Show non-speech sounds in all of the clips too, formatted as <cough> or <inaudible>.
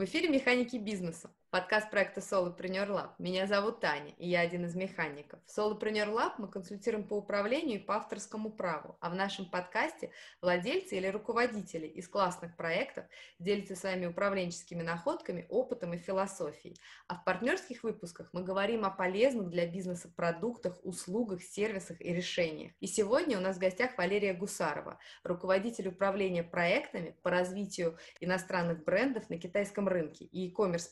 В эфире «Механики бизнеса», подкаст проекта Solopreneur Lab. Меня зовут Таня, и я один из механиков. В Solopreneur Lab мы консультируем по управлению и по авторскому праву, а в нашем подкасте владельцы или руководители из классных проектов делятся своими управленческими находками, опытом и философией. А в партнерских выпусках мы говорим о полезных для бизнеса продуктах, услугах, сервисах и решениях. И сегодня у нас в гостях Валерия Гусарова, руководитель управления проектами по развитию иностранных брендов на китайском рынке и e-commerce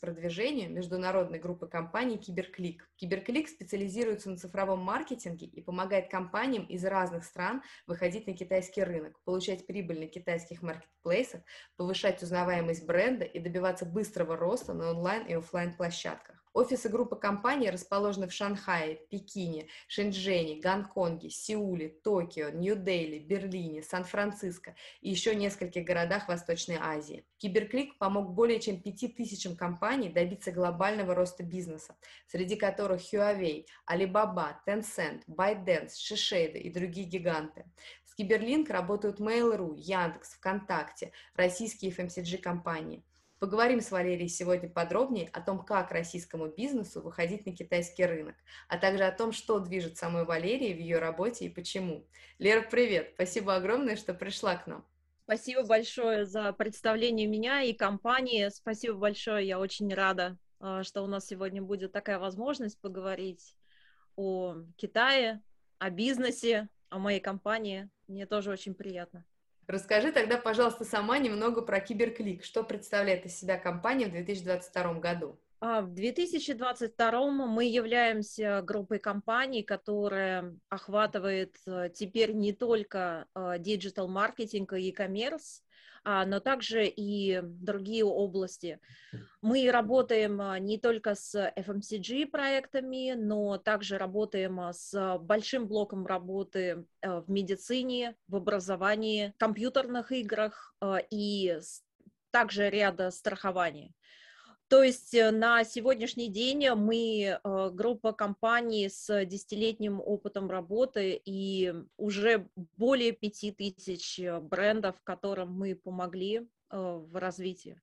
продвижению международной группы компаний Киберклик. Киберклик специализируется на цифровом маркетинге и помогает компаниям из разных стран выходить на китайский рынок, получать прибыль на китайских маркетплейсах, повышать узнаваемость бренда и добиваться быстрого роста на онлайн и офлайн площадках. Офисы группы компаний расположены в Шанхае, Пекине, Шэньчжэне, Гонконге, Сеуле, Токио, Нью-Дели, Берлине, Сан-Франциско и еще нескольких городах Восточной Азии. Киберклик помог более чем 5000 компаний добиться глобального роста бизнеса, среди которых Huawei, Alibaba, Tencent, ByteDance, Shiseido и другие гиганты. С Киберлинк работают Mail.ru, Яндекс, ВКонтакте, российские FMCG-компании – Поговорим с Валерией сегодня подробнее о том, как российскому бизнесу выходить на китайский рынок, а также о том, что движет самой Валерией в ее работе и почему. Лера, привет! Спасибо огромное, что пришла к нам. Спасибо большое за представление меня и компании. Спасибо большое. Я очень рада, а, что у нас сегодня будет такая возможность поговорить о Китае, о бизнесе, о моей компании. Мне тоже очень приятно. Расскажи тогда, пожалуйста, сама немного про Cyberklick. Что представляет из себя компания в 2022 году? А, в 2022 мы являемся группой компаний, которая охватывает э, теперь не только digital-маркетинг и e-commerce, но также и другие области. Мы работаем а, не только с FMCG проектами, но также работаем а, с большим блоком работы в медицине, в образовании, компьютерных играх и также ряда страхований. То есть э, на сегодняшний день мы э, группа компаний с десятилетним опытом работы и уже более пяти тысяч э, брендов, которым мы помогли в развитии.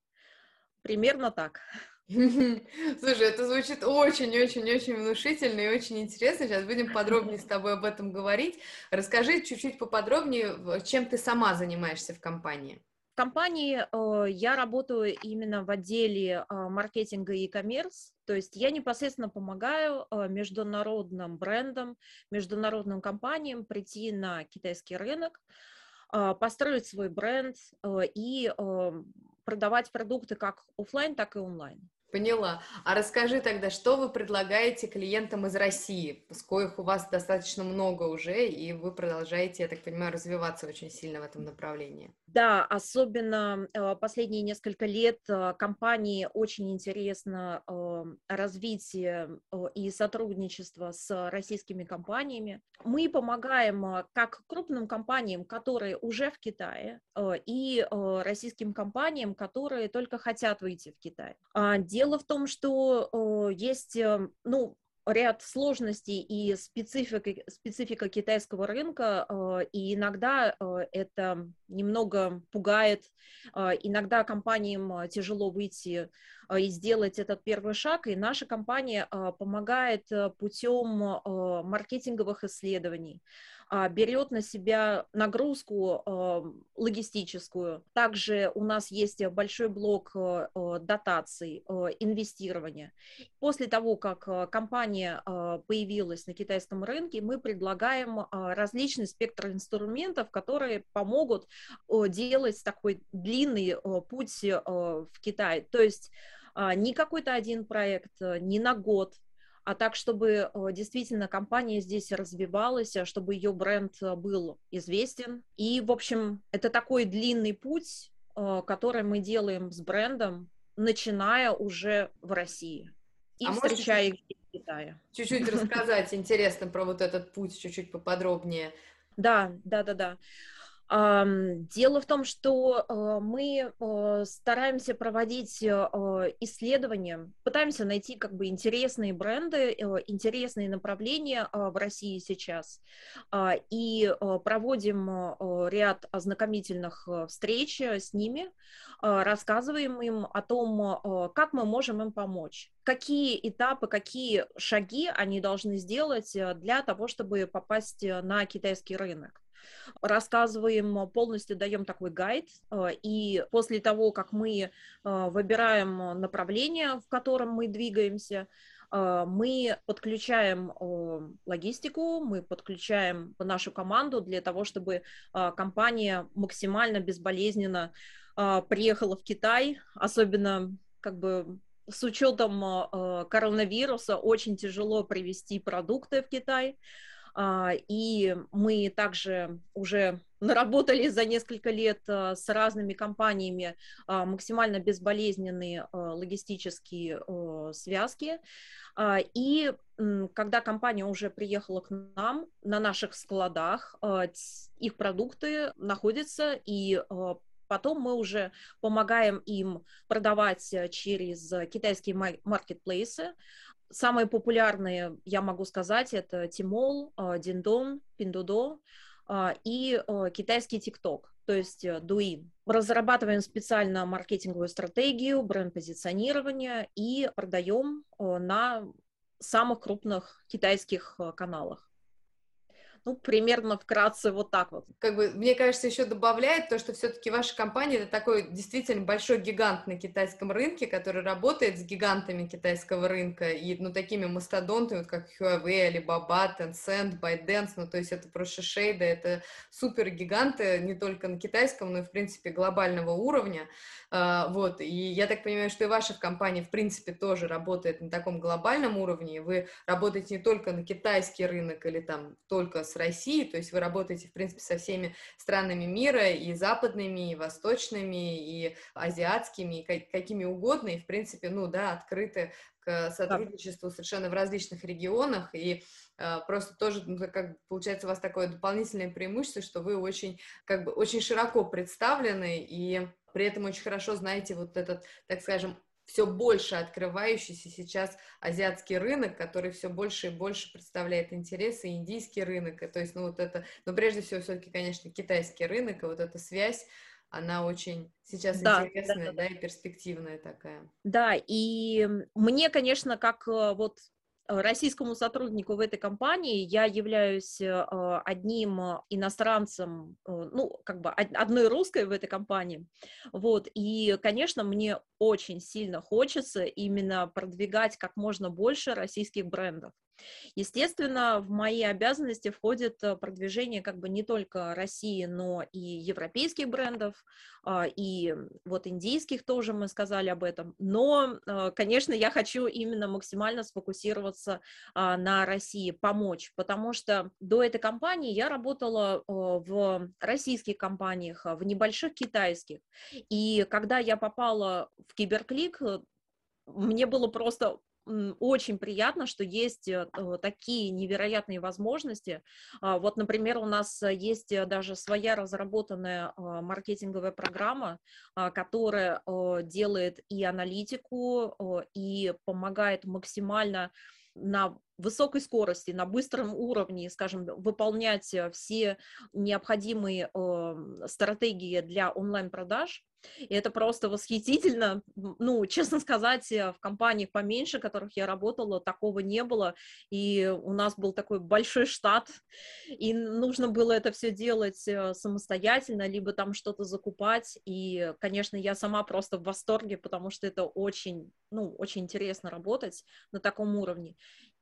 Примерно так. <laughs> Слушай, это звучит очень-очень-очень внушительно и очень интересно. Сейчас будем подробнее с <laughs> тобой об этом говорить. Расскажи чуть-чуть поподробнее, чем ты сама занимаешься в компании. В компании э, я работаю именно в отделе э, маркетинга и e-commerce, то есть я непосредственно помогаю э, международным брендам, международным компаниям прийти на китайский рынок, э, построить свой бренд э, и э, продавать продукты как офлайн, так и онлайн. Поняла. А расскажи тогда, что вы предлагаете клиентам из России, коих у вас достаточно много уже, и вы продолжаете, я так понимаю, развиваться очень сильно в этом направлении. Да, особенно э, последние несколько лет э, компании очень интересно э, развитие и сотрудничество с российскими компаниями. Мы помогаем как крупным компаниям, которые уже в Китае, и российским компаниям, которые только хотят выйти в Китай. Дело в том, что э, есть, э, ну, ряд сложностей и специфика, специфика китайского рынка, э, и иногда это немного пугает, иногда компаниям тяжело выйти и сделать этот первый шаг, и наша компания помогает путем маркетинговых исследований. А, берет на себя нагрузку а, логистическую. Также у нас есть большой блок а, дотаций, инвестирования. После того, как компания появилась на китайском рынке, мы предлагаем различный спектр инструментов, которые помогут делать такой длинный путь в Китай. То есть не какой-то один проект, не на год, а так, чтобы э, действительно компания здесь развивалась, а чтобы ее бренд э, был известен. И, в общем, это такой длинный путь, э, который мы делаем с брендом, начиная уже в России и а встречая их в Китае. Чуть-чуть рассказать интересно про вот этот путь, чуть-чуть поподробнее. Да, да, да, да. Дело в том, что э, мы э, стараемся проводить э, исследования, пытаемся найти как бы интересные бренды, интересные направления в России сейчас, а, и проводим ряд ознакомительных встреч с ними, рассказываем им о том, как мы можем им помочь, какие этапы, какие шаги они должны сделать для того, чтобы попасть на китайский рынок рассказываем, полностью даем такой гайд, э, и после того, как мы э, выбираем направление, в котором мы двигаемся, э, мы подключаем логистику, мы подключаем нашу команду для того, чтобы компания максимально безболезненно приехала в Китай, особенно как бы с учетом коронавируса очень тяжело привезти продукты в Китай. А, и мы также уже <laughs> наработали за несколько лет а, с разными компаниями а, максимально безболезненные логистические связки. И когда компания уже приехала к нам, на наших складах их продукты находятся, и потом мы уже помогаем им продавать через китайские маркетплейсы, Самые популярные, я могу сказать, это Тимол, Диндон, Пиндудо и китайский ТикТок, то есть Дуин. Разрабатываем специально маркетинговую стратегию, бренд-позиционирование и продаем на самых крупных китайских каналах. Ну, примерно вкратце вот так вот. Как бы, мне кажется, еще добавляет то, что все-таки ваша компания это такой действительно большой гигант на китайском рынке, который работает с гигантами китайского рынка и, ну, такими мастодонтами, вот как Huawei, Alibaba, Tencent, ByteDance, ну, то есть это просто шейда, это супер гиганты не только на китайском, но и, в принципе, глобального уровня, а, вот, и я так понимаю, что и ваша компания, в принципе, тоже работает на таком глобальном уровне, вы работаете не только на китайский рынок или там только с России, то есть вы работаете, в принципе, со всеми странами мира, и западными, и восточными, и азиатскими, и какими угодно, и, в принципе, ну, да, открыты к сотрудничеству совершенно в различных регионах, и э, просто тоже, ну, как получается, у вас такое дополнительное преимущество, что вы очень, как бы, очень широко представлены, и при этом очень хорошо знаете вот этот, так скажем, все больше открывающийся сейчас азиатский рынок, который все больше и больше представляет интересы, индийский рынок, и, то есть, ну, вот это, но прежде всего, все-таки, конечно, китайский рынок, и вот эта связь, она очень сейчас да, интересная, да, да, да, и перспективная такая. Да, и мне, конечно, как э, вот российскому сотруднику в этой компании я являюсь э, одним иностранцем, э, ну, как бы одной русской в этой компании, вот, и, конечно, мне очень сильно хочется именно продвигать как можно больше российских брендов. Естественно, в мои обязанности входит э, продвижение как бы не только России, но и европейских брендов, а, и вот индийских тоже мы сказали об этом. Но, э, конечно, я хочу именно максимально сфокусироваться а, на России, помочь, потому что до этой компании я работала э, в российских компаниях, в небольших китайских. И когда я попала в Киберклик, мне было просто очень приятно, что есть э, такие невероятные возможности. А, вот, например, у нас есть э, даже своя разработанная а, маркетинговая программа, а, которая делает и аналитику, и помогает максимально на высокой скорости, на быстром уровне, скажем, выполнять э, все необходимые стратегии для онлайн-продаж, и это просто восхитительно. Ну, честно сказать, э, в компаниях поменьше, в которых я работала, такого не было. И у нас был такой большой штат, и нужно было это все делать э, самостоятельно, либо там что-то закупать. И, конечно, я сама просто в восторге, потому что это очень, ну, очень интересно работать на таком уровне.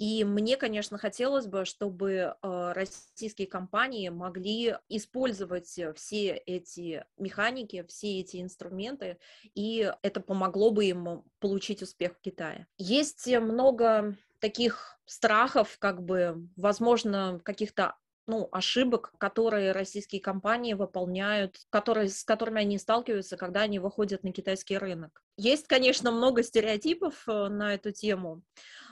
И мне, конечно, хотелось бы, чтобы э, российские компании могли использовать все эти механики, все эти инструменты, и это помогло бы им получить успех в Китае. Есть много таких страхов, как бы, возможно, каких-то ну, ошибок, которые российские компании выполняют, которые, с которыми они сталкиваются, когда они выходят на китайский рынок. Есть, конечно, много стереотипов э, на эту тему,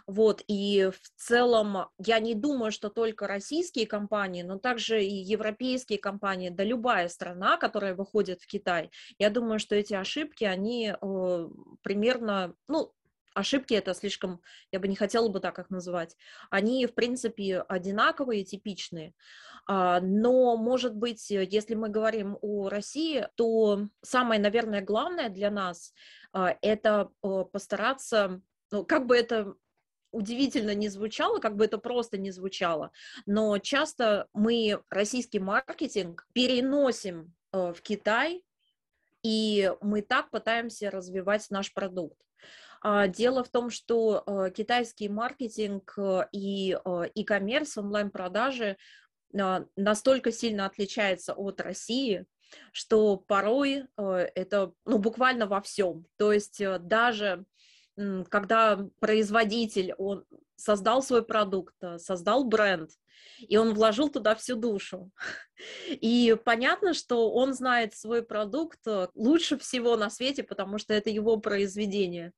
вот, и в целом я не думаю, что только российские компании, но также и европейские компании, да любая страна, которая выходит в Китай, я думаю, что эти ошибки, они э, примерно, ну, ошибки это слишком, я бы не хотела бы так их называть, они, в принципе, одинаковые, типичные. А, но, может быть, если мы говорим о России, то самое, наверное, главное для нас а, это э, постараться, ну, как бы это удивительно не звучало, как бы это просто не звучало, но часто мы российский маркетинг переносим э, в Китай, и мы так пытаемся развивать наш продукт. А, дело в том, что э, китайский маркетинг э, и e-commerce, онлайн-продажи настолько сильно отличается от России, что порой это ну, буквально во всем. То есть даже когда производитель, он создал свой продукт, э, создал бренд, и он вложил туда всю душу. <laughs> И понятно, что он знает свой продукт э, лучше всего на свете, потому что это его произведение.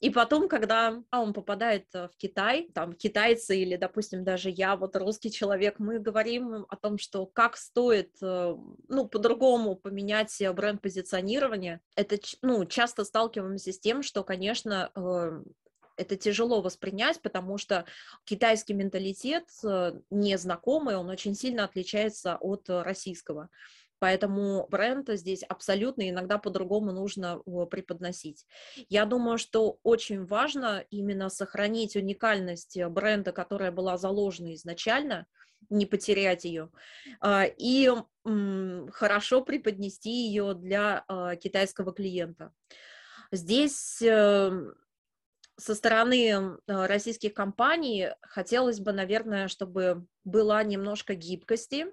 И потом, когда он попадает э, в Китай, там китайцы или, допустим, даже я, вот русский человек, мы говорим о том, что как стоит, э, ну, по-другому поменять бренд позиционирования. Это, ну, часто сталкиваемся с тем, что, конечно, э, это тяжело воспринять, потому что китайский менталитет незнакомый, он очень сильно отличается от российского. Поэтому бренд здесь абсолютно иногда по-другому нужно преподносить. Я думаю, что очень важно именно сохранить уникальность э, бренда, которая была заложена изначально, не потерять ее, а, и хорошо преподнести ее для а, китайского клиента. Здесь эм, со стороны э, российских компаний хотелось бы, наверное, чтобы была немножко гибкости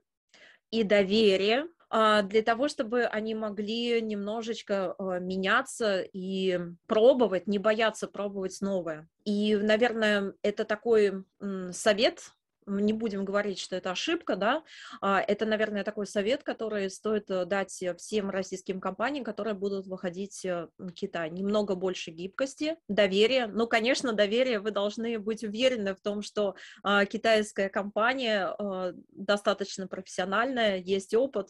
и доверия для того, чтобы они могли немножечко а, меняться и пробовать, не бояться пробовать новое. И, наверное, это такой совет не будем говорить, что это ошибка, да, а, это, наверное, такой совет, который стоит э, дать всем российским компаниям, которые будут выходить э, в Китай. Немного больше гибкости, доверия. Ну, конечно, доверие, вы должны быть уверены в том, что китайская компания достаточно профессиональная, есть опыт,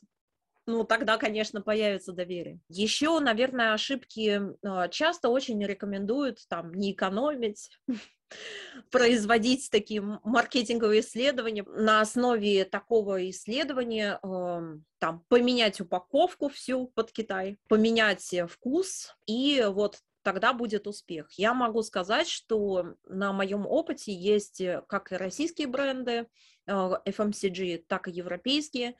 ну, тогда, конечно, появится доверие. Еще, наверное, ошибки а, часто очень рекомендуют там не экономить, <laughs> производить такие маркетинговые исследования. На основе такого исследования там поменять упаковку всю под Китай, поменять вкус, и вот тогда будет успех. Я могу сказать, что на моем опыте есть э, как и российские бренды FMCG, а, так и европейские,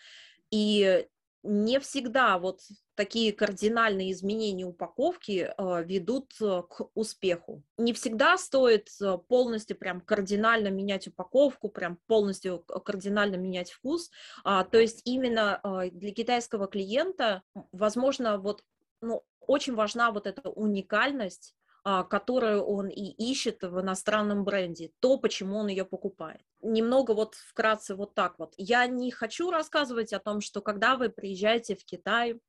и не всегда вот такие кардинальные изменения упаковки э, ведут э, к успеху. Не всегда стоит э, полностью прям кардинально менять упаковку, прям полностью кардинально менять вкус. А, то есть именно для китайского клиента, возможно, вот ну, очень важна вот эта уникальность которую он и ищет в иностранном бренде, то, почему он ее покупает. Немного вот вкратце вот так вот. Я не хочу рассказывать о том, что когда вы приезжаете в Китай,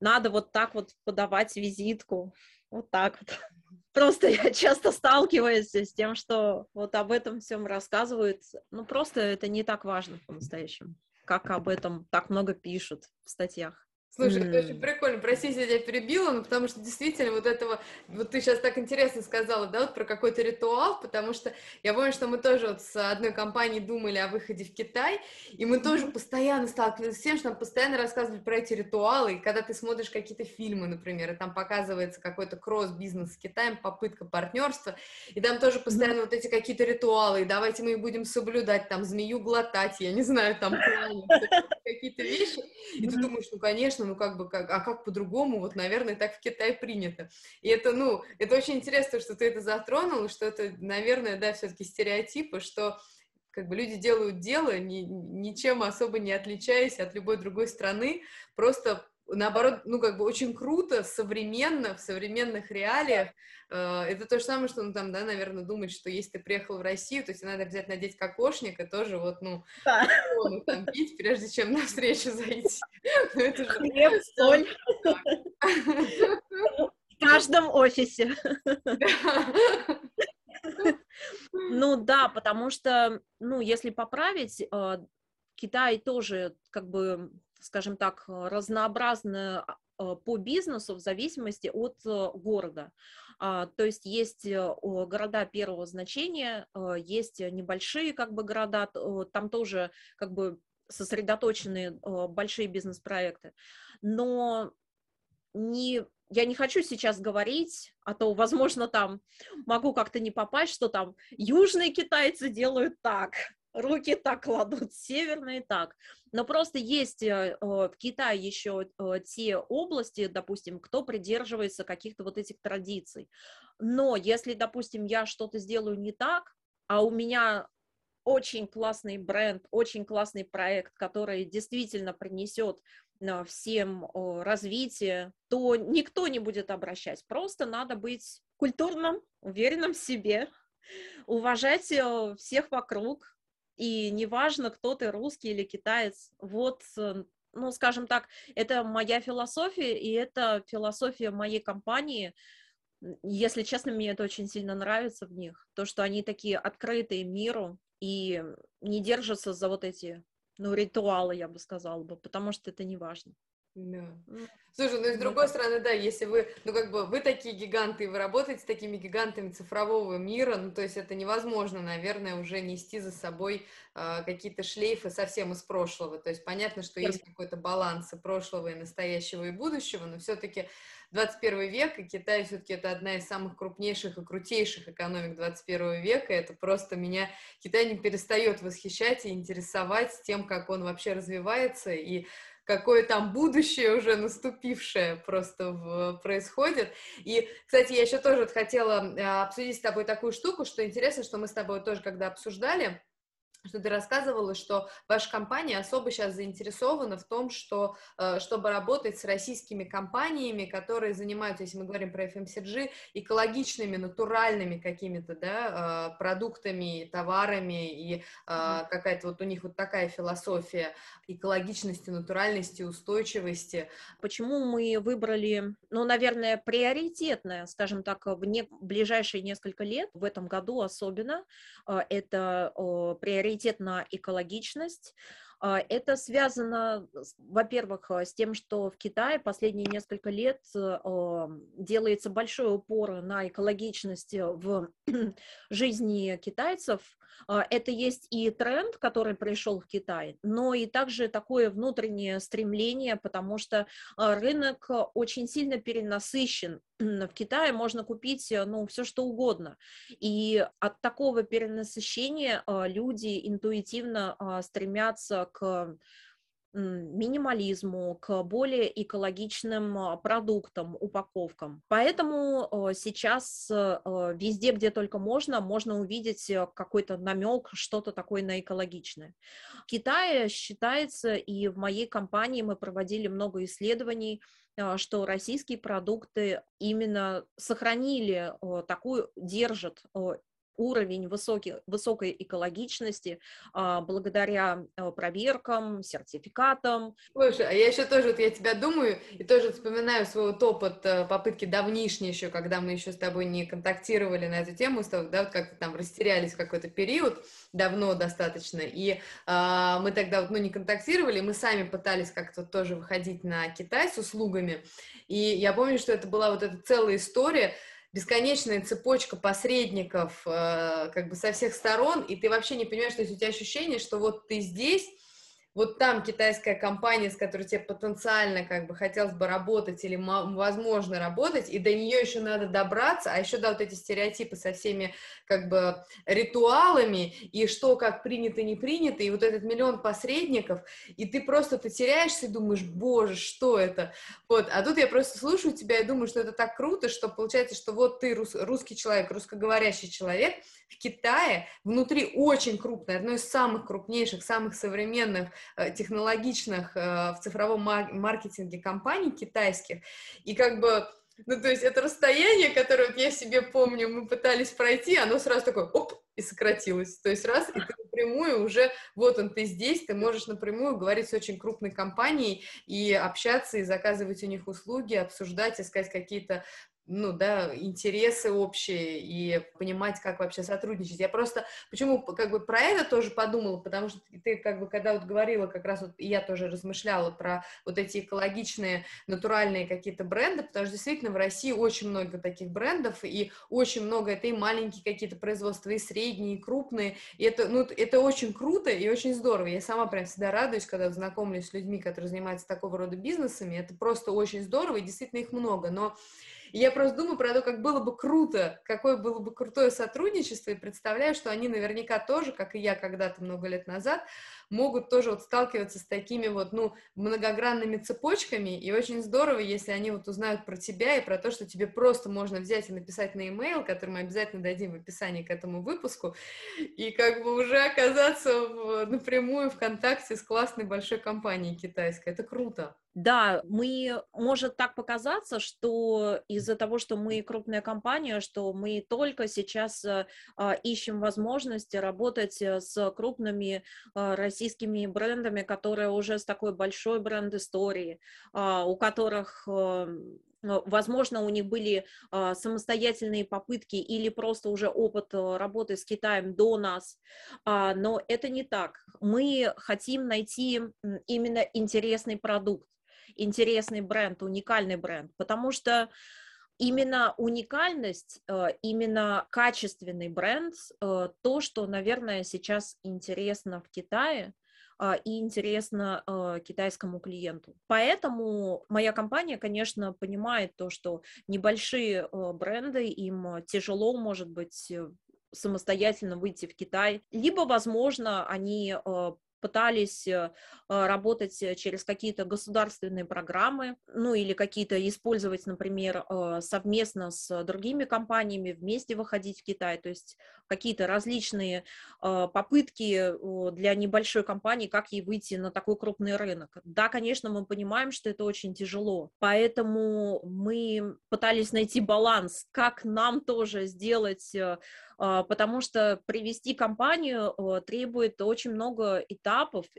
надо вот так вот подавать визитку, вот так вот. <laughs> Просто я часто сталкиваюсь с тем, что вот об этом всем рассказывают. Ну, просто это не так важно по-настоящему, как об этом так много пишут в статьях. Слушай, mm. это очень прикольно. Прости, я тебя перебила, но потому что действительно вот этого, вот ты сейчас так интересно сказала, да, вот про какой-то ритуал, потому что я помню, что мы тоже вот с одной компанией думали о выходе в Китай, и мы тоже постоянно сталкивались с тем, что нам постоянно рассказывали про эти ритуалы, и когда ты смотришь какие-то фильмы, например, и там показывается какой-то кросс-бизнес с Китаем, попытка партнерства, и там тоже постоянно mm. вот эти какие-то ритуалы, и давайте мы их будем соблюдать, там, змею глотать, я не знаю, там, какие-то вещи, и ты думаешь, ну, конечно, ну как бы, как, а как по-другому, вот, наверное, так в Китае принято. И это, ну, это очень интересно, что ты это затронул, что это, наверное, да, все-таки стереотипы, что как бы люди делают дело, ни, ничем особо не отличаясь от любой другой страны, просто наоборот, ну, как бы очень круто, современно, в современных реалиях. Э, это то же самое, что, ну, там, да, наверное, думать, что если ты приехал в Россию, то тебе надо обязательно надеть кокошник и тоже вот, ну, да. ну там пить, прежде чем на встречу зайти. <laughs> Ну, это же... Хлеб, <laughs> соль. <laughs> В каждом офисе. Ну да, потому что, ну, если поправить, э, Китай тоже, как бы, скажем так, разнообразно а, по бизнесу в зависимости от э, города. А, то есть есть э, города первого значения, э, есть небольшие как бы города, там тоже как бы сосредоточены большие бизнес-проекты. Но не я не хочу сейчас говорить, а то, возможно, там могу как-то не попасть, что там южные китайцы делают так, руки так кладут, <laughs> северные так. Но просто есть э, в Китае еще э, те области, допустим, кто придерживается каких-то вот этих традиций. Но если, допустим, я что-то сделаю не так, а у меня очень классный бренд, очень классный проект, который действительно принесет э, всем развитие, то никто не будет обращать. Просто надо быть культурным, уверенным в себе, уважать всех вокруг, и неважно, кто ты, русский или китаец, вот, э, ну, скажем так, это моя философия, и это философия моей компании. Если честно, мне это очень сильно нравится в них, то, что они такие открытые миру и не держатся за вот эти, ну, ритуалы, я бы сказала бы, потому что это не важно. Да. Слушай, ну и с другой стороны, да, если вы, ну как бы вы такие гиганты, вы работаете с такими гигантами цифрового мира, ну то есть это невозможно, наверное, уже нести за собой э, какие-то шлейфы совсем из прошлого. То есть понятно, что есть какой-то баланс и прошлого, и настоящего, и будущего, но все-таки 21 век, и Китай все-таки это одна из самых крупнейших и крутейших экономик 21 века. Это просто меня, Китай не перестает восхищать и интересовать тем, как он вообще развивается, и какое там будущее уже наступившее просто в, происходит. И, кстати, я еще тоже хотела а, обсудить с тобой такую штуку, что интересно, что мы с тобой тоже когда обсуждали, что ты рассказывала, что ваша компания особо сейчас заинтересована в том, что, э, чтобы работать с российскими компаниями, которые занимаются, если мы говорим про FMCG, экологичными, натуральными какими-то да, э, продуктами, товарами, и mm-hmm. какая-то вот у них вот такая философия экологичности, натуральности, устойчивости. Почему мы выбрали, ну, наверное, приоритетное, скажем так, в не, ближайшие несколько лет, в этом году особенно, это приоритет приоритет на экологичность. А, это связано, во-первых, с тем, что в Китае последние несколько лет а, делается большой упор на экологичность в <clears throat> жизни китайцев. А, это есть и тренд, который пришел в Китай, но и также такое внутреннее стремление, потому что рынок очень сильно перенасыщен <clears throat> в Китае можно купить, э, ну, все что угодно. И от такого перенасыщения а, люди интуитивно а, стремятся к минимализму, к более экологичным а, продуктам, упаковкам. Поэтому сейчас везде, где только можно, можно увидеть э, какой-то намек, что-то такое на экологичное. В Китае считается, и в моей компании мы проводили много исследований, что российские продукты именно сохранили такую, держат уровень высокий, высокой экологичности а, благодаря а, проверкам, сертификатам. Слушай, а я еще тоже, вот я тебя думаю, и тоже вспоминаю свой вот опыт э, попытки давнишней еще, когда мы еще с тобой не контактировали на эту тему, да, вот как-то там растерялись в какой-то период, давно достаточно, и а, мы тогда вот, ну, не контактировали, мы сами пытались как-то тоже выходить на Китай с услугами, и я помню, что это была вот эта целая история, бесконечная цепочка посредников э, как бы со всех сторон, и ты вообще не понимаешь, то есть у тебя ощущение, что вот ты здесь, вот там китайская компания, с которой тебе потенциально как бы хотелось бы работать или возможно работать, и до нее еще надо добраться, а еще, да, вот эти стереотипы со всеми как бы ритуалами, и что как принято, не принято, и вот этот миллион посредников, и ты просто ты теряешься и думаешь, боже, что это? Вот, а тут я просто слушаю тебя и думаю, что это так круто, что получается, что вот ты рус, русский человек, русскоговорящий человек в Китае, внутри очень крупной, одной из самых крупнейших, самых современных э, технологичных э, в цифровом маркетинге компаний китайских, и как бы ну, то есть это расстояние, которое вот я себе помню, мы пытались пройти, оно сразу такое, оп, и сократилось. То есть раз, и ты напрямую уже, вот он, ты здесь, ты можешь напрямую говорить с очень крупной компанией и общаться, и заказывать у них услуги, обсуждать, искать какие-то ну, да, интересы общие и понимать, как вообще сотрудничать. Я просто, почему, как бы, про это тоже подумала, потому что ты, как бы, когда вот говорила, как раз вот я тоже размышляла про вот эти экологичные, натуральные какие-то бренды, потому что действительно в России очень много таких брендов, и очень много, это и маленькие какие-то производства, и средние, и крупные, и это, ну, это очень круто и очень здорово. Я сама прям всегда радуюсь, когда знакомлюсь с людьми, которые занимаются такого рода бизнесами, это просто очень здорово, и действительно их много, но и я просто думаю про то, как было бы круто, какое было бы крутое сотрудничество, и представляю, что они наверняка тоже, как и я когда-то много лет назад, могут тоже вот сталкиваться с такими вот, ну, многогранными цепочками, и очень здорово, если они вот узнают про тебя и про то, что тебе просто можно взять и написать на e-mail, который мы обязательно дадим в описании к этому выпуску, и как бы уже оказаться в, напрямую в контакте с классной большой компанией китайской. Это круто. Да, мы, может так показаться, что из-за того, что мы крупная компания, что мы только сейчас а, ищем возможности работать э, с крупными а, российскими брендами, которые уже с такой большой бренд-историей, а, у которых а, Возможно, у них были а, самостоятельные попытки или просто уже опыт э, работы с Китаем до нас, а, но это не так. Мы хотим найти именно интересный продукт интересный бренд, уникальный бренд, потому что именно уникальность, э, именно качественный бренд, э, то, что, наверное, сейчас интересно в Китае, а, и интересно э, китайскому клиенту. Поэтому моя компания, конечно, понимает то, что небольшие бренды, им тяжело, может быть, самостоятельно выйти в Китай, либо, возможно, они пытались э, а, работать э, через какие-то государственные программы, ну или какие-то использовать, например, э, совместно с другими компаниями, вместе выходить в Китай, то есть какие-то различные попытки для небольшой компании, как ей выйти на такой крупный рынок. Да, конечно, мы понимаем, что это очень тяжело, поэтому мы пытались найти баланс, как нам тоже сделать а, потому что привести компанию требует очень много этапов,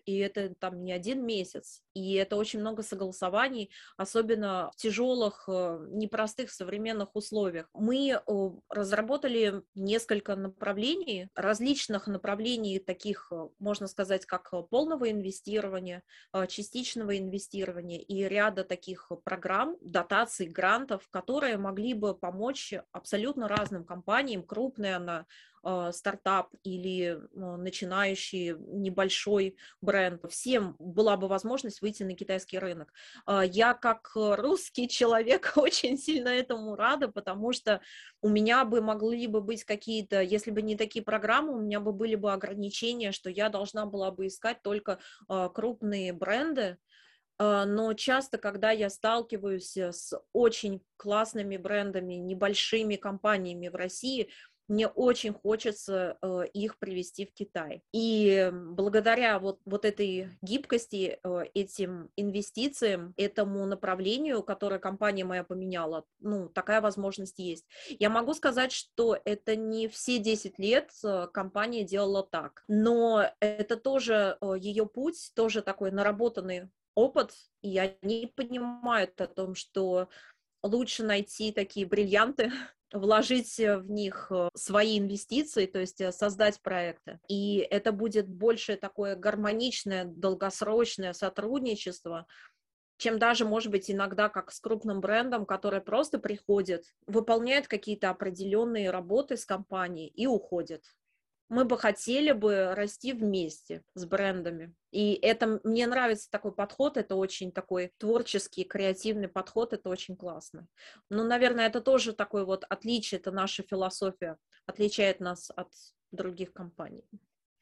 и это там не один месяц, и это очень много согласований, особенно в тяжелых, а, непростых современных условиях. Мы разработали несколько направлений, различных направлений, таких, можно сказать, как полного инвестирования, частичного инвестирования и ряда таких программ, дотаций, грантов, которые могли бы помочь абсолютно разным компаниям, крупные, э, стартап или э, начинающий небольшой бренд, всем была бы возможность выйти на китайский рынок. Э, я как русский <laughs> человек очень сильно этому рада, потому что у меня бы могли бы быть какие-то, если бы не такие программы, у меня бы были бы ограничения, что я должна была бы искать только крупные бренды, но часто, когда я сталкиваюсь с очень классными брендами, небольшими компаниями в России, мне очень хочется э, их привести в Китай. И благодаря вот, вот этой гибкости, э, этим инвестициям, этому направлению, которое компания моя поменяла, ну, такая возможность есть. Я могу сказать, что это не все 10 лет э, компания делала так, но это тоже ее путь, тоже такой наработанный опыт, и они понимают о том, что лучше найти такие бриллианты, <laughs> вложить э, в них э, свои инвестиции, то есть э, создать проекты. И это будет больше такое гармоничное, долгосрочное сотрудничество, чем даже, может быть, иногда как с крупным брендом, который просто приходит, выполняет какие-то определенные работы с компанией и уходит мы бы хотели бы расти вместе с брендами. И это мне нравится такой подход, это очень такой творческий, креативный подход, это очень классно. Ну, наверное, это тоже такой вот отличие, это наша философия, отличает нас от других компаний.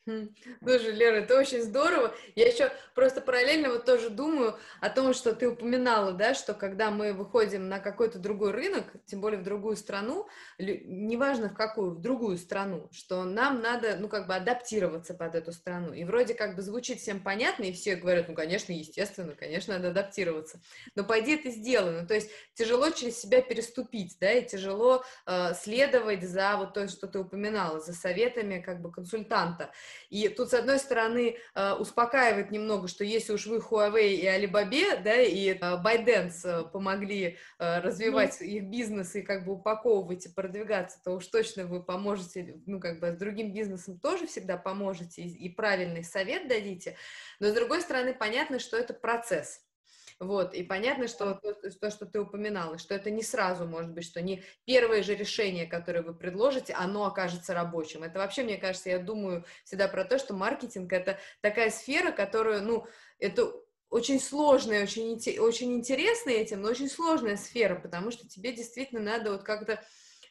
Слушай, Лера, это очень здорово. Я еще просто параллельно вот тоже думаю о том, что ты упоминала, да, что когда мы выходим на какой-то другой рынок, тем более в другую страну, неважно в какую, в другую страну, что нам надо, ну, как бы адаптироваться под эту страну. И вроде как бы звучит всем понятно, и все говорят, ну, конечно, естественно, конечно, надо адаптироваться. Но по идее это сделано. То есть тяжело через себя переступить, да, и тяжело э, следовать за вот то, что ты упоминала, за советами как бы консультанта. И тут, с одной стороны, э, успокаивает немного, что если уж вы Huawei и Alibaba, да, и э, ByteDance э, помогли развивать mm. их бизнес и как бы упаковывать и продвигаться, то уж точно вы поможете, ну, как бы с другим бизнесом тоже всегда поможете и, и правильный совет дадите. Но, с другой стороны, понятно, что это процесс. Вот, и понятно, что то, то, что ты упоминала, что это не сразу, может быть, что не первое же решение, которое вы предложите, оно окажется рабочим. Это вообще, мне кажется, я думаю всегда про то, что маркетинг — это такая сфера, которую, ну, это очень сложная, очень, очень интересная этим, но очень сложная сфера, потому что тебе действительно надо вот как-то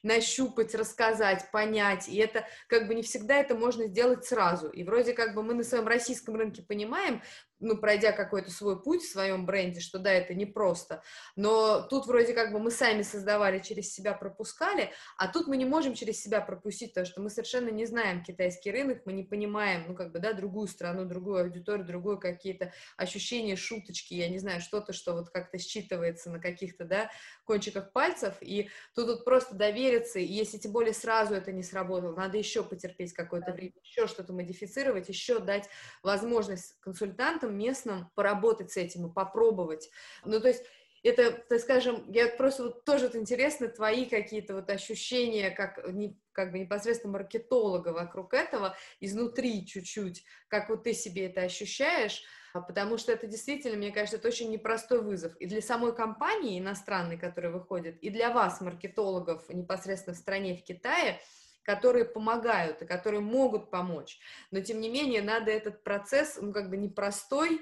нащупать, рассказать, понять, и это как бы не всегда это можно сделать сразу, и вроде как бы мы на своем российском рынке понимаем, ну, пройдя какой-то свой путь в своем бренде, что да, это непросто, но тут вроде как бы мы сами создавали, через себя пропускали, а тут мы не можем через себя пропустить, потому что мы совершенно не знаем китайский рынок, мы не понимаем, ну, как бы, да, другую страну, другую аудиторию, другую какие-то ощущения, шуточки, я не знаю, что-то, что вот как-то считывается на каких-то, да, кончиках пальцев, и тут вот просто довериться, и если тем более сразу это не сработало, надо еще потерпеть какое-то время, еще что-то модифицировать, еще дать возможность консультантам консультантом местным поработать с этим и попробовать. Ну, то есть это, так скажем, я просто вот тоже вот интересно твои какие-то вот ощущения, как, не, как бы непосредственно маркетолога вокруг этого, изнутри чуть-чуть, как вот ты себе это ощущаешь, а потому что это действительно, мне кажется, это очень непростой вызов и для самой компании иностранной, которая выходит, и для вас, маркетологов, непосредственно в стране, в Китае, которые помогают и которые могут помочь. Но, тем не менее, надо этот процесс, ну, как бы непростой,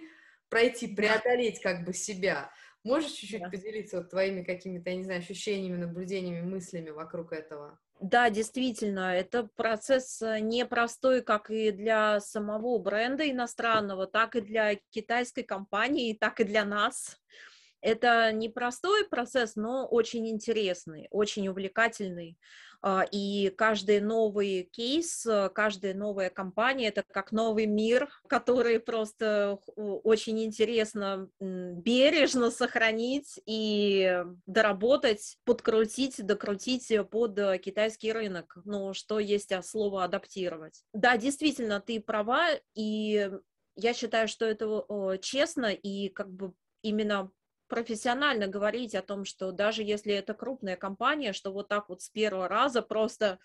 пройти, преодолеть как бы себя. Можешь чуть-чуть да. поделиться вот твоими какими-то, я не знаю, ощущениями, наблюдениями, мыслями вокруг этого? Да, действительно, это процесс э, непростой как и для самого бренда иностранного, так и для китайской компании, так и для нас. Это непростой процесс, но очень интересный, очень увлекательный. А, и каждый новый кейс, э, каждая новая компания — это как новый мир, <laughs> который просто очень интересно бережно сохранить и доработать, подкрутить, докрутить под э, китайский рынок. Ну, что есть слово «адаптировать». Да, действительно, ты права, и я считаю, что это честно и как бы именно профессионально говорить о том, что даже если это крупная компания, что вот так вот с первого раза просто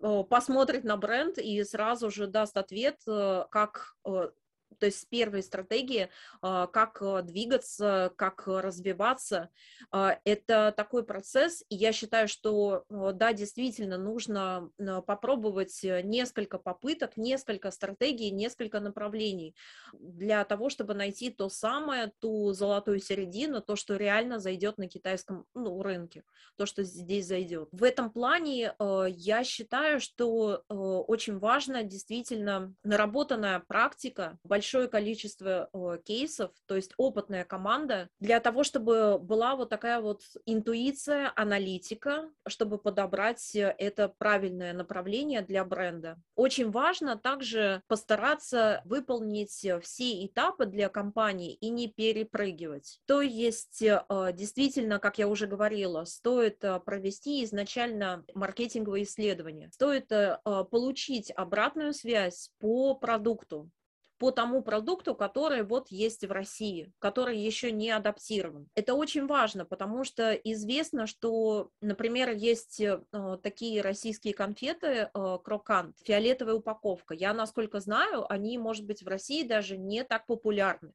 посмотрит на бренд и сразу же даст ответ, э, как э, то есть с первой стратегии, а, как а, двигаться, как развиваться. А, это такой процесс, и я считаю, что да, действительно нужно попробовать несколько попыток, несколько стратегий, несколько направлений для того, чтобы найти то самое, ту золотую середину, то, что реально зайдет на китайском ну, рынке, то, что здесь зайдет. В этом плане я считаю, что очень важно действительно наработанная практика, большое количество кейсов, то есть опытная команда, для того, чтобы была вот такая вот интуиция, аналитика, чтобы подобрать это правильное направление для бренда. Очень важно также постараться выполнить все этапы для компании и не перепрыгивать. То есть э, действительно, как я уже говорила, стоит э, провести изначально маркетинговые исследования, стоит э, получить обратную связь по продукту, по тому продукту, который вот есть в России, который еще не адаптирован. Это очень важно, потому что известно, что, например, есть э, такие российские конфеты э, крокант, фиолетовая упаковка. Я, насколько знаю, они, может быть, в России даже не так популярны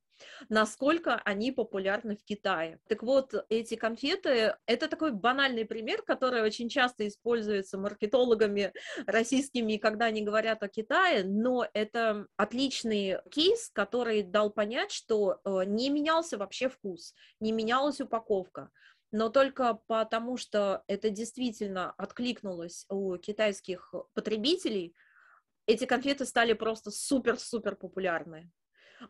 насколько они популярны в Китае. Так вот, эти конфеты — это такой банальный пример, который очень часто используется маркетологами российскими, когда они говорят о Китае, но это отличный кейс, который дал понять, что э, не менялся вообще вкус, не менялась упаковка но только потому, что это действительно откликнулось у китайских потребителей, эти конфеты стали просто супер-супер популярны.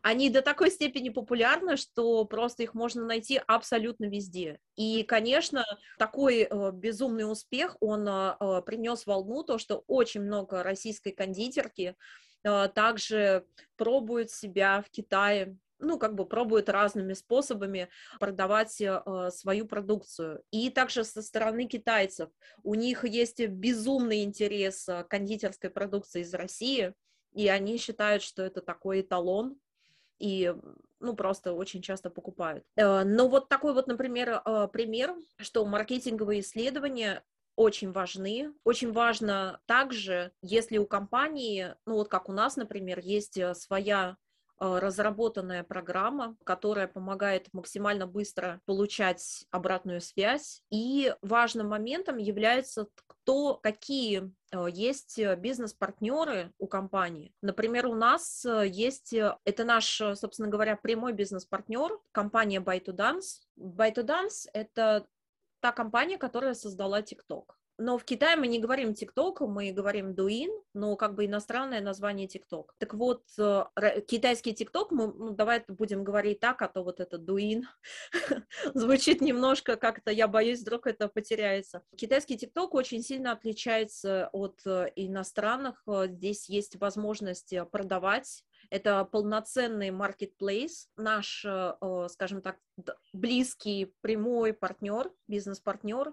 Они до такой степени популярны, что просто их можно найти абсолютно везде. И, конечно, такой э, безумный успех, он э, э принес волну, то, что очень много российской кондитерки э, также пробуют себя в Китае, ну, как бы пробуют разными способами продавать э, свою продукцию. И также со стороны китайцев. У них есть безумный интерес к кондитерской продукции из России, и они считают, что это такой эталон, и ну, просто очень часто покупают. Э, но вот такой вот, например, э, пример, что маркетинговые исследования очень важны. Очень важно также, если у компании, ну вот как у нас, например, есть э, своя разработанная программа, которая помогает максимально быстро получать обратную связь. И важным моментом является то, какие э, есть э, бизнес-партнеры у компании. Например, у нас э, есть, это наш, собственно говоря, прямой бизнес-партнер, компания Buy2Dance. Buy2Dance — это та компания, которая создала TikTok. Но в Китае мы не говорим TikTok, мы говорим Douyin, но как бы иностранное название TikTok. Так вот, э, китайский TikTok, мы, ну, давай будем говорить так, а то вот это Douyin <laughs> звучит немножко как-то, я боюсь, вдруг это потеряется. Китайский TikTok очень сильно отличается от э, иностранных. Э, здесь есть возможность продавать это полноценный marketplace, наш, скажем так, близкий, прямой партнер, бизнес-партнер,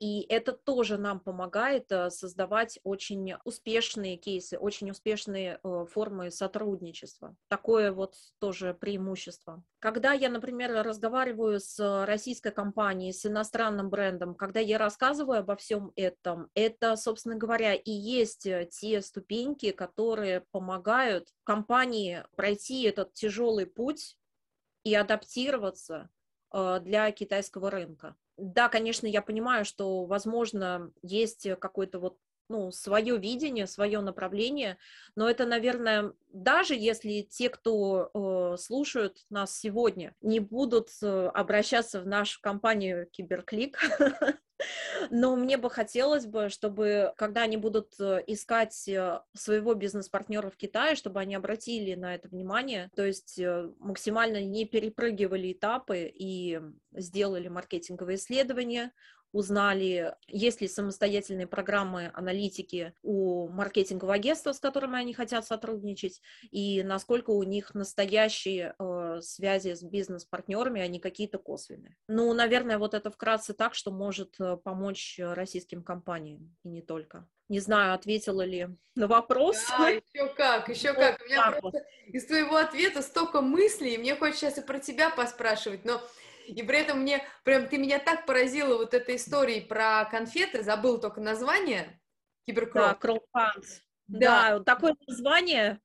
и это тоже нам помогает э, создавать очень успешные кейсы, очень успешные э, формы сотрудничества. Такое вот тоже преимущество. Когда я, например, разговариваю с российской компанией, с иностранным брендом, когда я рассказываю обо всем этом, это, собственно говоря, и есть э, те ступеньки, которые помогают компании пройти этот тяжелый путь и адаптироваться для китайского рынка. Да, конечно, я понимаю, что, возможно, есть какой-то вот ну, свое видение, свое направление, но это, наверное, даже если те, кто э, слушают нас сегодня, не будут э, обращаться в нашу компанию Киберклик, <laughs> но мне бы хотелось бы, чтобы, когда они будут э, искать э, своего бизнес-партнера в Китае, чтобы они обратили на это внимание, то есть э, максимально не перепрыгивали этапы и сделали маркетинговые исследования, узнали, есть ли самостоятельные программы аналитики у маркетингового агентства, с которыми они хотят сотрудничать, и насколько у них настоящие э, связи с бизнес-партнерами, а не какие-то косвенные. Ну, наверное, вот это вкратце так, что может э, помочь российским компаниям, и не только. Не знаю, ответила ли на вопрос. Да, еще как, еще как. У меня просто из твоего ответа столько мыслей, и мне хочется сейчас и про тебя поспрашивать, но и при этом мне, прям, ты меня так поразила вот этой историей про конфеты, забыл только название, киберкров. Да. Да. да, такое название.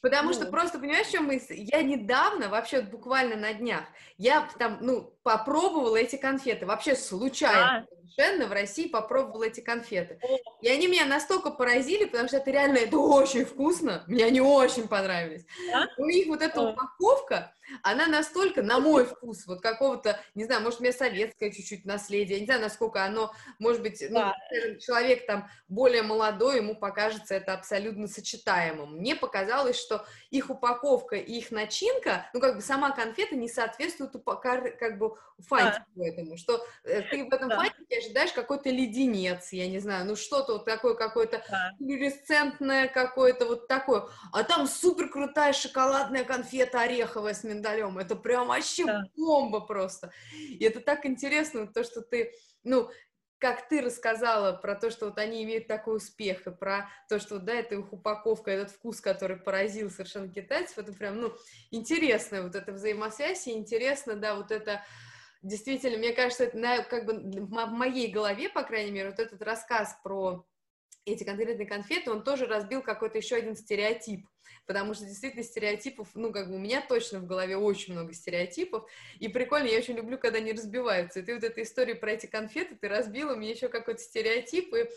Потому ну. что просто, понимаешь, чем мысль? Я недавно, вообще буквально на днях, я там, ну, попробовала эти конфеты, вообще случайно. Да совершенно в России попробовала эти конфеты. И они меня настолько поразили, потому что это реально, это очень вкусно, мне они очень понравились. Да? У них вот эта упаковка, она настолько, на мой вкус, вот какого-то, не знаю, может, у меня советское чуть-чуть наследие, я не знаю, насколько оно, может быть, ну, да. человек там более молодой, ему покажется это абсолютно сочетаемым. Мне показалось, что их упаковка и их начинка, ну, как бы сама конфета не соответствует как бы фантику да. этому, что э, ты в этом да. фантике ожидаешь какой-то леденец, я не знаю, ну, что-то вот такое какое-то да. флюоресцентное какое-то вот такое, а там супер крутая шоколадная конфета ореховая с миндалем, это прям вообще да. бомба просто, и это так интересно, то, что ты, ну, как ты рассказала про то, что вот они имеют такой успех, и про то, что, да, это их упаковка, этот вкус, который поразил совершенно китайцев, это прям, ну, интересно, вот эта взаимосвязь, и интересно, да, вот это, действительно, мне кажется, это на, как бы в моей голове, по крайней мере, вот этот рассказ про эти конкретные конфеты, он тоже разбил какой-то еще один стереотип, потому что действительно стереотипов, ну, как бы у меня точно в голове очень много стереотипов, и прикольно, я очень люблю, когда они разбиваются, и ты вот эта история про эти конфеты, ты разбила мне еще какой-то стереотип, и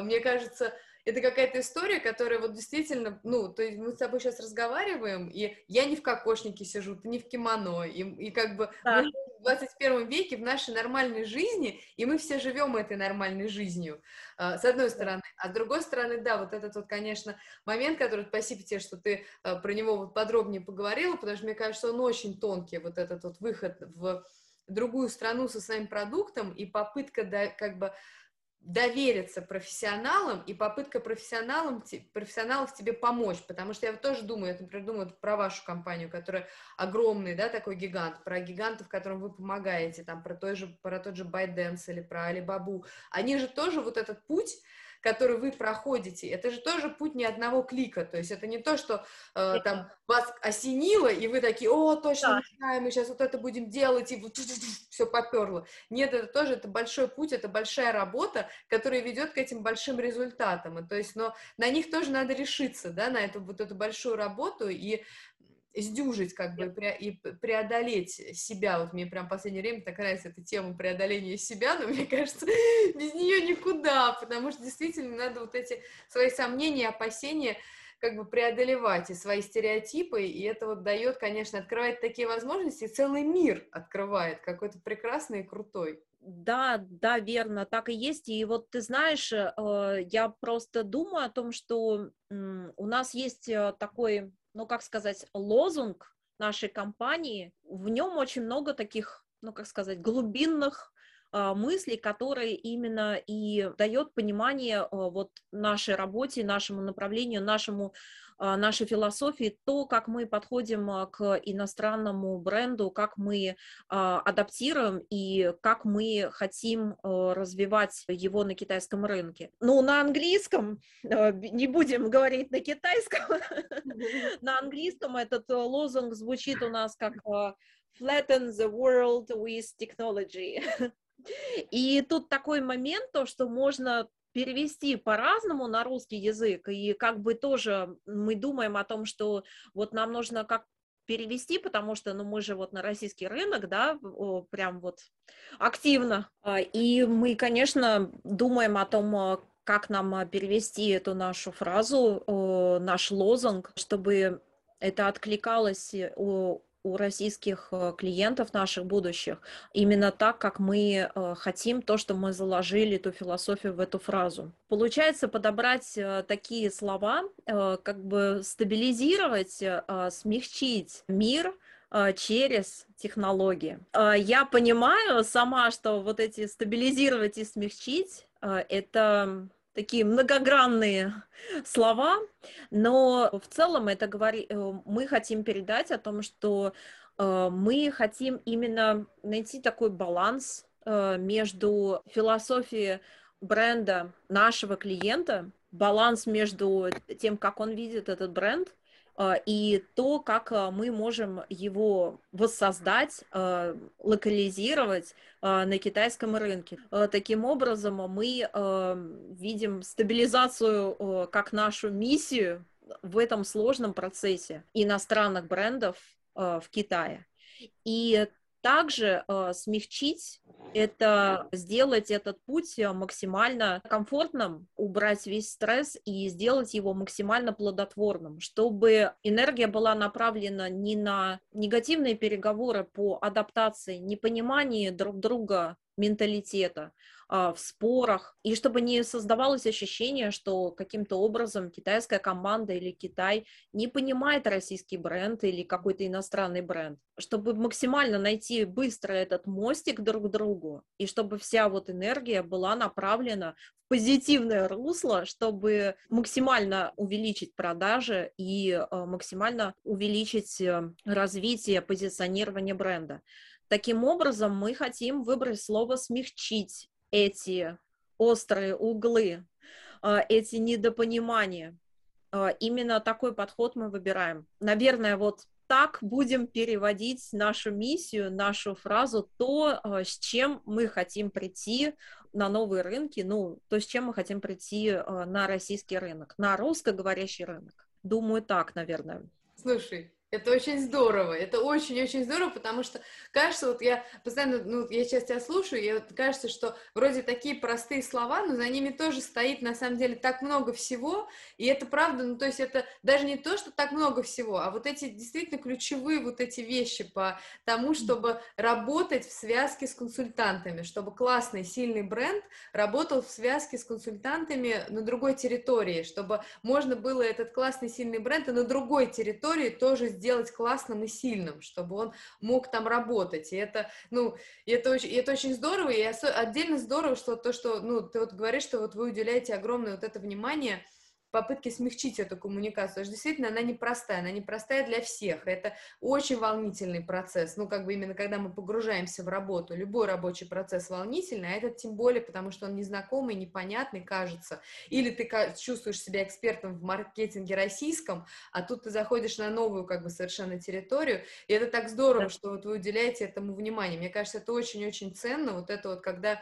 мне кажется, это какая-то история, которая вот действительно, ну, то есть мы с тобой сейчас разговариваем, и я не в кокошнике сижу, ты не в кимоно, и, и как бы да. мы в 21 веке в нашей нормальной жизни, и мы все живем этой нормальной жизнью, а, с одной стороны. А с другой стороны, да, вот этот вот, конечно, момент, который, спасибо тебе, что ты а, про него вот подробнее поговорила, потому что мне кажется, он очень тонкий, вот этот вот выход в другую страну со своим продуктом и попытка, да, как бы довериться профессионалам и попытка профессионалам, профессионалов тебе помочь, потому что я тоже думаю, я, например, думаю про вашу компанию, которая огромный, да, такой гигант, про гигантов, которым вы помогаете, там, про, той же, про тот же ByteDance или про Alibaba, они же тоже вот этот путь, который вы проходите, это же тоже путь не одного клика, то есть это не то, что э, там вас осенило, и вы такие, о, точно, да. мы сейчас вот это будем делать, и вот все поперло. Нет, это тоже, это большой путь, это большая работа, которая ведет к этим большим результатам, и, то есть, но на них тоже надо решиться, да, на эту вот эту большую работу, и сдюжить, как бы, и преодолеть себя. Вот мне прям в последнее время так нравится эта тема преодоления себя, но <laughs> мне кажется, без нее никуда, потому что действительно надо вот эти свои сомнения, опасения как бы преодолевать и свои стереотипы, и это вот дает, конечно, открывает такие возможности, целый мир открывает, какой-то прекрасный и крутой. Да, да, верно, так и есть. И вот ты знаешь, э, я просто думаю о том, что у нас есть э, такой ну, как сказать, лозунг нашей компании. В нем очень много таких, ну, как сказать, глубинных а, мыслей, которые именно и дает понимание а, вот нашей работе, нашему направлению, нашему а, нашей философии, то, как мы подходим к иностранному бренду, как мы адаптируем и как мы хотим развивать его на китайском рынке. Ну, на английском, не будем говорить на китайском, <laughs> на английском этот лозунг звучит у нас как flatten the world with technology. <laughs> И тут такой момент, то, что можно перевести по-разному на русский язык, и как бы тоже мы думаем о том, что вот нам нужно как перевести, потому что, ну, мы же вот на российский рынок, да, прям вот активно, а, и мы, конечно, думаем о том, а, как нам а, перевести эту нашу фразу, наш лозунг, чтобы это откликалось у у российских э, клиентов наших будущих именно так, как мы э, хотим, то, что мы заложили, эту философию в эту фразу. Получается подобрать э, такие слова, как бы стабилизировать, смягчить мир, через технологии. Я понимаю сама, что вот эти стабилизировать и смягчить это такие многогранные слова, но в целом это говори, э, мы хотим передать о том, что э, мы хотим именно найти такой баланс э, между философией бренда нашего клиента, баланс между тем, как он видит этот бренд, и то, как а, мы можем его воссоздать, а, локализировать на китайском рынке. Таким образом, мы видим стабилизацию как нашу миссию в этом сложном процессе иностранных брендов в Китае. И также э, смягчить это, сделать этот путь э, максимально комфортным, убрать весь стресс и сделать его максимально плодотворным, чтобы энергия была направлена не на негативные переговоры по адаптации, непонимании друг друга менталитета, а, в спорах, и чтобы не создавалось ощущение, что каким-то образом китайская команда или Китай не понимает российский бренд или какой-то иностранный бренд, чтобы максимально найти быстро этот мостик друг к другу, и чтобы вся вот энергия была направлена в позитивное русло, чтобы максимально увеличить продажи и а, максимально увеличить э, развитие позиционирования бренда. Таким образом, мы хотим выбрать слово «смягчить» эти острые углы, а, эти недопонимания. А, именно такой подход мы выбираем. Наверное, вот так будем переводить нашу миссию, нашу фразу, то, а, с чем мы хотим прийти на новые рынки, ну, то, с чем мы хотим прийти на российский рынок, на русскоговорящий рынок. Думаю, так, наверное. Слушай, Это очень здорово, это очень-очень здорово, потому что кажется, вот я постоянно, ну, я сейчас тебя слушаю, и вот кажется, что вроде такие простые слова, но за ними тоже стоит, на самом деле, так много всего, и это правда, ну, то есть это даже не то, что так много всего, а вот эти действительно ключевые вот эти вещи по тому, чтобы работать в связке с консультантами, чтобы классный, сильный бренд работал в связке с консультантами на другой территории, чтобы можно было этот классный, сильный бренд и на другой территории тоже сделать сделать классным и сильным, чтобы он мог там работать. И это, ну, и это, очень, и это очень здорово, и отдельно здорово, что то, что, ну, ты вот говоришь, что вот вы уделяете огромное вот это внимание попытки смягчить эту коммуникацию. Потому что действительно она непростая, она непростая для всех. Это очень волнительный процесс. Ну, как бы именно когда мы погружаемся в работу, любой рабочий процесс волнительный, а этот тем более, потому что он незнакомый, непонятный, кажется. Или ты чувствуешь себя экспертом в маркетинге российском, а тут ты заходишь на новую как бы совершенно территорию, и это так здорово, что вот вы уделяете этому внимание. Мне кажется, это очень-очень ценно, вот это вот, когда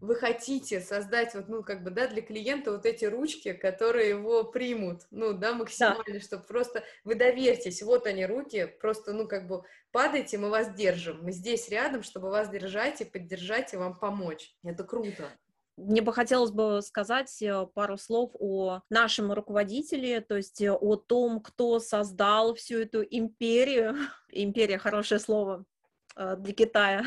вы хотите создать вот, ну, как бы, да, для клиента вот эти ручки, которые его примут, ну, да, максимально, да. чтобы просто вы доверьтесь, вот они руки, просто, ну, как бы, падайте, мы вас держим, мы здесь рядом, чтобы вас держать и поддержать и вам помочь. Это круто. Мне бы хотелось бы сказать э, пару слов о нашем руководителе, то есть э, о том, кто создал всю эту империю. <laughs> Империя — хорошее слово э, для Китая.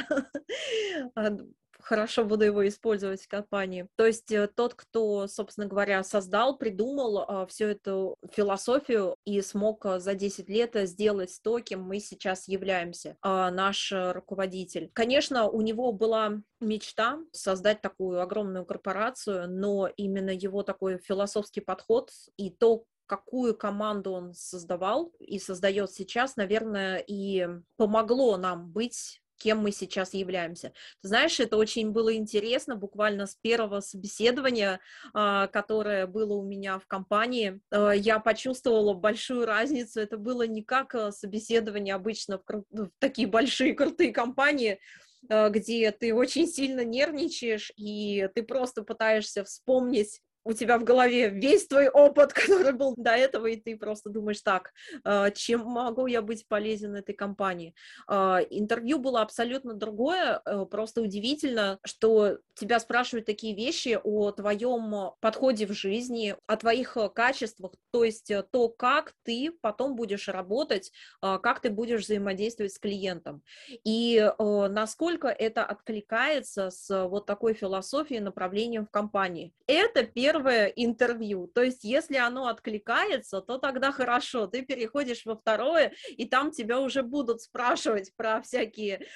<laughs> хорошо буду его использовать в компании. То есть э, тот, кто, собственно говоря, создал, придумал а, всю эту философию и смог а, за 10 лет сделать то, кем мы сейчас являемся, а, наш э, руководитель. Конечно, у него была мечта создать такую огромную корпорацию, но именно его такой философский подход и то, какую команду он создавал и создает сейчас, наверное, и помогло нам быть кем мы сейчас являемся. Ты знаешь, это очень было интересно, буквально с первого собеседования, а, которое было у меня в компании, а, я почувствовала большую разницу. Это было не как а, собеседование обычно в, в такие большие крутые компании, где ты очень сильно нервничаешь, и ты просто пытаешься вспомнить у тебя в голове весь твой опыт, <laughs> который был до этого, и ты просто думаешь, так, а, чем могу я быть полезен этой компании? А, интервью было абсолютно другое, э, просто удивительно, что тебя спрашивают такие вещи о твоем подходе в жизни, о твоих э, качествах, то есть э, то, как ты потом будешь работать, как ты будешь взаимодействовать с клиентом, и насколько это откликается с вот такой философией, направлением в компании. Это первое первое интервью. То есть, если оно откликается, то тогда хорошо, ты переходишь во второе, и там тебя уже будут спрашивать про всякие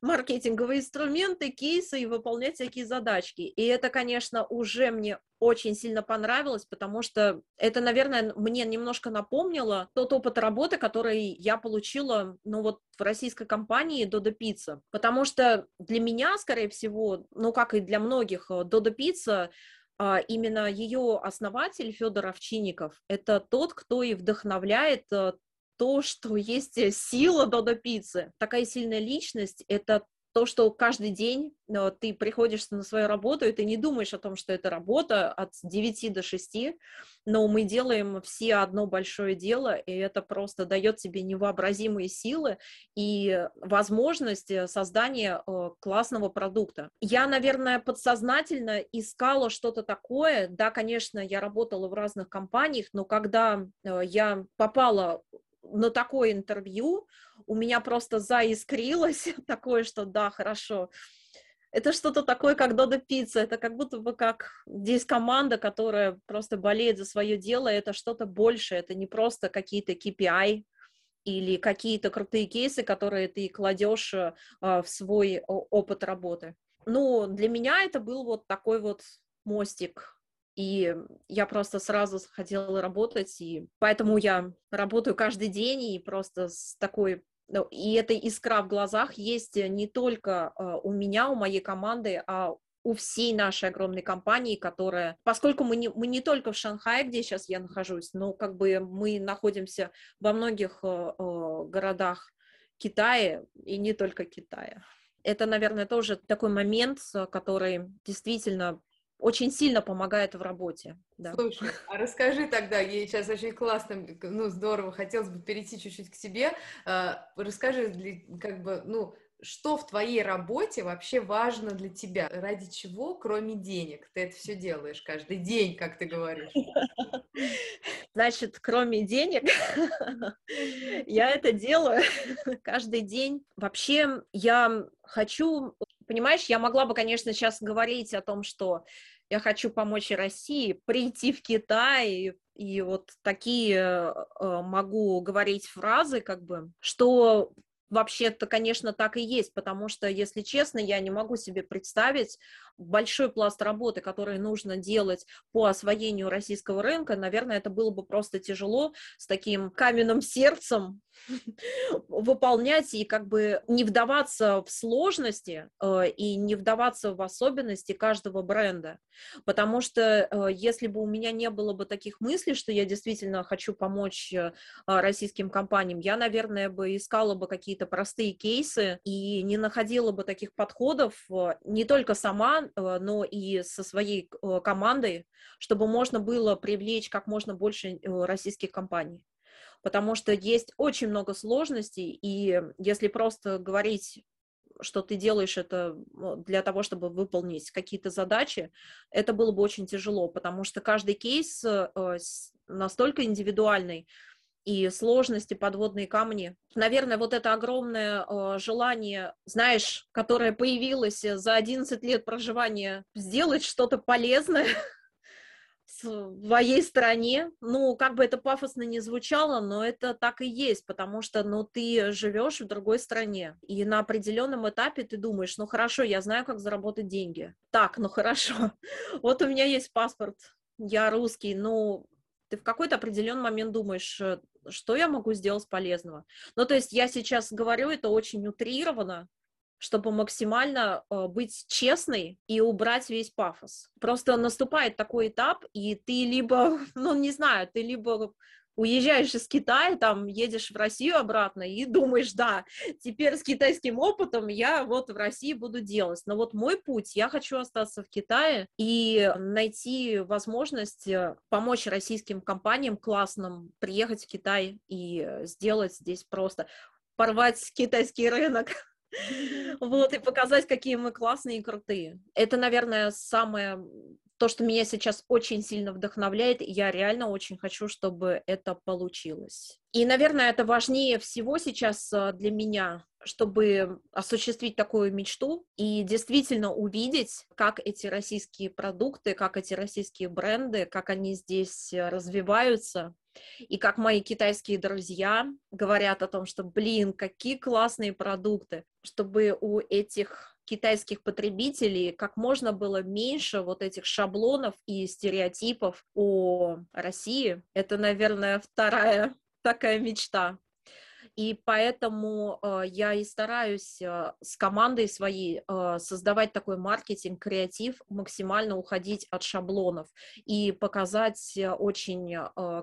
маркетинговые инструменты, кейсы и выполнять всякие задачки. И это, конечно, уже мне очень сильно понравилось, потому что это, наверное, мне немножко напомнило тот опыт работы, который я получила, ну вот в российской компании Dodo Pizza, потому что для меня, скорее всего, ну как и для многих, Dodo Pizza а, именно ее основатель Федор Овчинников – это тот, кто и вдохновляет э, то, что есть э, сила Додо Пиццы. Такая сильная личность – это то, что каждый день э, ты приходишь на свою работу, и ты не думаешь о том, что это работа от 9 до 6, но мы делаем все одно большое дело, и это просто дает тебе невообразимые силы и возможность э, создания э, классного продукта. Я, наверное, подсознательно искала что-то такое. Да, конечно, я работала в разных компаниях, но когда я попала на такое интервью у меня просто заискрилось <laughs> такое, что да, хорошо. Это что-то такое, как Додо Пицца. Это как будто бы как здесь команда, которая просто болеет за свое дело. Это что-то большее. Это не просто какие-то KPI или какие-то крутые кейсы, которые ты кладешь э, в свой опыт работы. Ну, для меня это был вот такой вот мостик и я просто сразу хотела работать, и поэтому я работаю каждый день, и просто с такой и эта искра в глазах есть не только а, у меня, у моей команды, а у всей нашей огромной компании, которая, поскольку мы не, мы не только в Шанхае, где сейчас я нахожусь, но как бы мы находимся во многих э, городах Китая и не только Китая. Это, наверное, тоже такой момент, который действительно очень сильно помогает в работе. Да. Слушай, а расскажи тогда, ей сейчас очень классно, ну, здорово, хотелось бы перейти чуть-чуть к тебе. А, расскажи, как бы, ну, что в твоей работе вообще важно для тебя? Ради чего, кроме денег, ты это все делаешь каждый день, как ты говоришь? <laughs> Значит, кроме денег, <laughs> я это делаю <laughs> каждый день. Вообще, я хочу, понимаешь, я могла бы, конечно, сейчас говорить о том, что я хочу помочь России <laughs> прийти в Китай, и вот такие э, могу говорить фразы, как бы, что Вообще-то, конечно, так и есть, потому что, если честно, я не могу себе представить большой пласт работы, который нужно делать по освоению российского рынка. Наверное, это было бы просто тяжело с таким каменным сердцем <laughs> выполнять и как бы не вдаваться в сложности э, и не вдаваться в особенности каждого бренда. Потому что э, если бы у меня не было бы таких мыслей, что я действительно хочу помочь э, российским компаниям, я, наверное, бы искала бы какие-то простые кейсы и не находила бы таких подходов не только сама, но и со своей командой, чтобы можно было привлечь как можно больше российских компаний. Потому что есть очень много сложностей, и если просто говорить что ты делаешь это для того, чтобы выполнить какие-то задачи, это было бы очень тяжело, потому что каждый кейс э, настолько индивидуальный, и сложности, подводные камни. Наверное, вот это огромное э, желание, знаешь, которое появилось за 11 лет проживания, сделать что-то полезное <laughs> своей стране. Ну, как бы это пафосно не звучало, но это так и есть, потому что, ну, ты живешь в другой стране, и на определенном этапе ты думаешь, ну, хорошо, я знаю, как заработать деньги. Так, ну, <laughs> хорошо, вот у меня есть паспорт, я русский, ну, ты в какой-то определенный момент думаешь, э, что я могу сделать полезного. Ну, то есть я сейчас говорю это очень утрированно, чтобы максимально э, быть честной и убрать весь пафос. Просто наступает такой этап, и ты либо, <laughs> ну, не знаю, ты либо уезжаешь из Китая, там, едешь в Россию обратно и <laughs> думаешь, да, теперь с китайским опытом я вот в России буду делать. Но вот мой путь, я хочу остаться в Китае и найти возможность э, помочь российским компаниям классным приехать в Китай и сделать здесь просто порвать китайский рынок вот, и показать, какие мы классные и крутые. Это, наверное, самое то, что меня сейчас очень сильно вдохновляет, я реально очень хочу, чтобы это получилось. И, наверное, это важнее всего сейчас а, для меня, чтобы осуществить такую мечту и действительно увидеть, как эти российские продукты, как эти российские бренды, как они здесь э, развиваются, и как мои китайские друзья говорят о том, что, блин, какие классные продукты, чтобы у этих китайских потребителей как можно было меньше вот этих шаблонов и стереотипов о России. Это, наверное, вторая такая мечта. И поэтому э, я и стараюсь э, с командой своей э, создавать такой маркетинг, креатив, максимально уходить от шаблонов и показать очень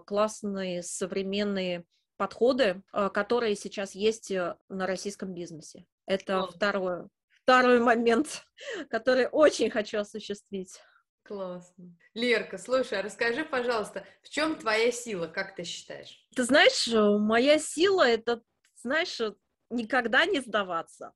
классные современные подходы, которые сейчас есть на российском бизнесе. Это второе, второй момент, <laughs> который очень хочу осуществить. Классно. Лерка, слушай, а расскажи, пожалуйста, в чем твоя сила, как ты считаешь? Ты знаешь, э, моя сила это, знаешь, э, никогда не сдаваться.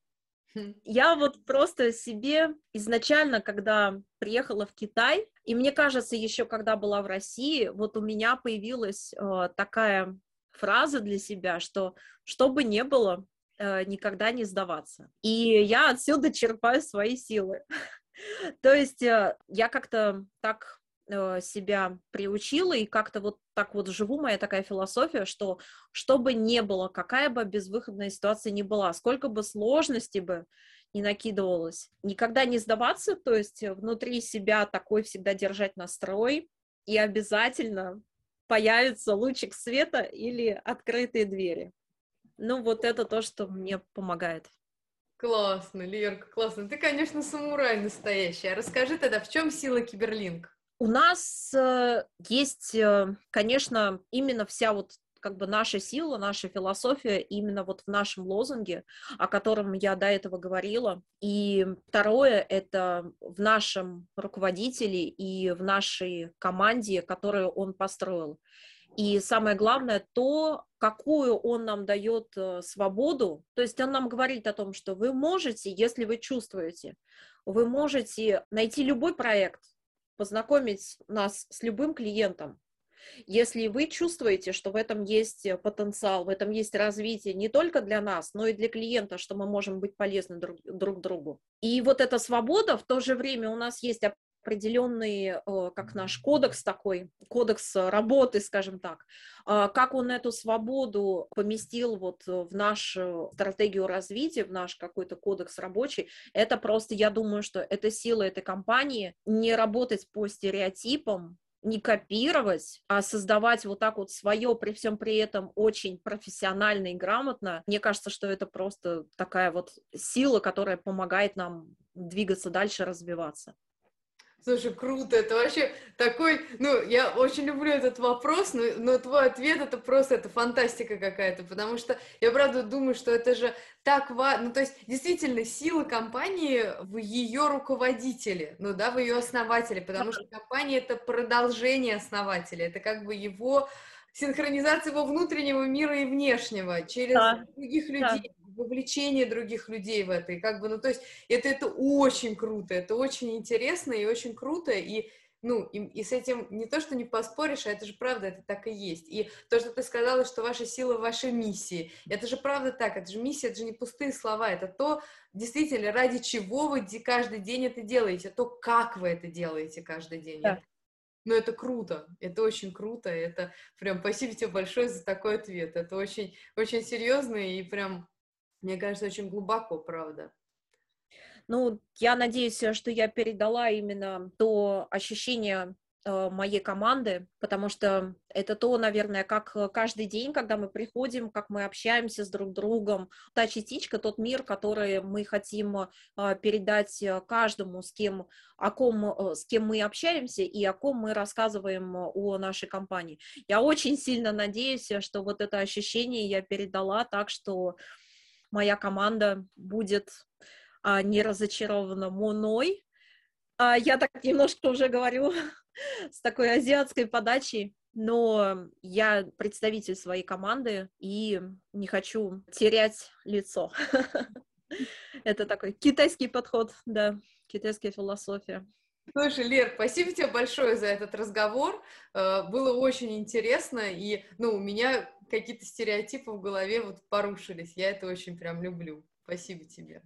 Хм. Я вот просто себе изначально, когда приехала в Китай, и мне кажется, еще когда была в России, вот у меня появилась э, такая фраза для себя, что что бы ни было, э, никогда не сдаваться. И я отсюда черпаю свои силы. <laughs> <laughs> То есть э, я как-то так э, себя приучила и как-то вот так вот живу, моя такая философия, что что бы ни было, какая бы безвыходная ситуация ни была, сколько бы сложностей бы не накидывалось, никогда не сдаваться, то есть внутри себя такой всегда держать настрой, и обязательно появится лучик света или открытые двери. Ну, вот это то, что мне помогает. Классно, Лерка, классно. Ты, конечно, самурай настоящий. А расскажи тогда, в чем сила Киберлинк? У нас э, есть, э, конечно, именно вся вот как бы наша сила, наша философия именно вот в нашем лозунге, о котором я до этого говорила. И второе — это в нашем руководителе и в нашей команде, которую он построил. И самое главное, то, какую он нам дает э, свободу. То есть он нам говорит о том, что вы можете, если вы чувствуете, вы можете найти любой проект, познакомить нас с любым клиентом, если вы чувствуете, что в этом есть э, потенциал, в этом есть развитие не только для нас, но и для клиента, что мы можем быть полезны друг, друг другу. И вот эта свобода, в то же время у нас есть определенный, э, как наш кодекс такой, кодекс работы, скажем так, а, как он эту свободу поместил вот в нашу стратегию развития, в наш какой-то кодекс рабочий, это просто, я думаю, что это сила этой компании не работать по стереотипам, не копировать, а создавать вот так вот свое, при всем при этом очень профессионально и грамотно. Мне кажется, что это просто такая вот сила, которая помогает нам двигаться дальше, развиваться. Слушай, круто, это вообще такой, ну, я очень люблю этот вопрос, но, но твой ответ это просто, это фантастика какая-то, потому что я правда думаю, что это же так важно, ну, то есть действительно сила компании в ее руководителе, ну, да, в ее основателе, потому что компания это продолжение основателя, это как бы его синхронизация его внутреннего мира и внешнего через да. других людей. Да вовлечение других людей в это, и как бы, ну, то есть это, это очень круто, это очень интересно и очень круто, и ну, и, и с этим не то, что не поспоришь, а это же правда, это так и есть. И то, что ты сказала, что ваша сила в вашей миссии, это же правда так, это же миссия, это же не пустые слова, это то, действительно, ради чего вы каждый день это делаете, то, как вы это делаете каждый день. Да. Ну, это круто, это очень круто, это прям спасибо тебе большое за такой ответ, это очень, очень серьезно и прям мне кажется, очень глубоко, правда. Ну, я надеюсь, что я передала именно то ощущение э, моей команды, потому что это то, наверное, как каждый день, когда мы приходим, как мы общаемся с друг другом, та частичка, тот мир, который мы хотим э, передать каждому, с кем, о ком, э, с кем мы общаемся и о ком мы рассказываем о нашей компании. Я очень сильно надеюсь, что вот это ощущение я передала так, что моя команда будет а, не разочарована мной. А, я так немножко уже говорю <laughs> с такой азиатской подачей, но я представитель своей команды и не хочу терять лицо. <laughs> Это такой китайский подход, да, китайская философия. Слушай, Лер, спасибо тебе большое за этот разговор. Э, было очень интересно, и, ну, у меня какие-то стереотипы в голове вот порушились. Я это очень прям люблю. Спасибо тебе.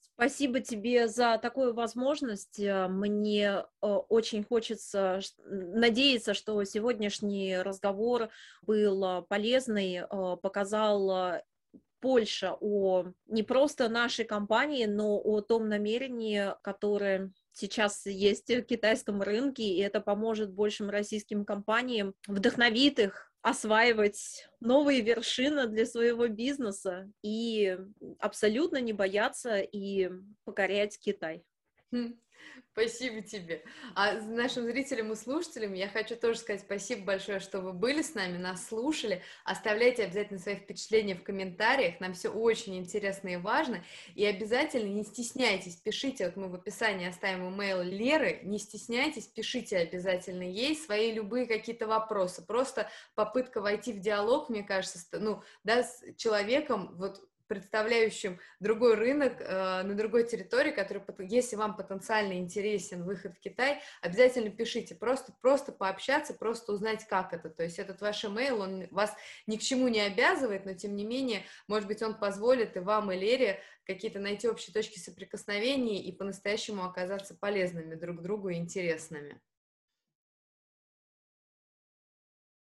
Спасибо тебе за такую возможность. Э, мне э, очень хочется надеяться, что сегодняшний разговор был полезный, показал больше о не просто нашей компании, но о том намерении, которое сейчас есть в китайском рынке, и это поможет большим российским компаниям, вдохновит их осваивать новые вершины для своего бизнеса и абсолютно не бояться и покорять Китай. <laughs> Спасибо тебе. А нашим зрителям и слушателям я хочу тоже сказать спасибо большое, что вы были с нами, нас слушали. Оставляйте обязательно свои впечатления в комментариях, нам все очень интересно и важно. И обязательно не стесняйтесь, пишите, вот мы в описании оставим имейл Леры, не стесняйтесь, пишите обязательно ей свои любые какие-то вопросы. Просто попытка войти в диалог, мне кажется, ну, да, с человеком, вот представляющим другой рынок э, на другой территории, который, если вам потенциально интересен выход в Китай, обязательно пишите, просто, просто пообщаться, просто узнать, как это. То есть этот ваш email, он вас ни к чему не обязывает, но тем не менее, может быть, он позволит и вам, и Лере какие-то найти общие точки соприкосновения и по-настоящему оказаться полезными друг другу и интересными.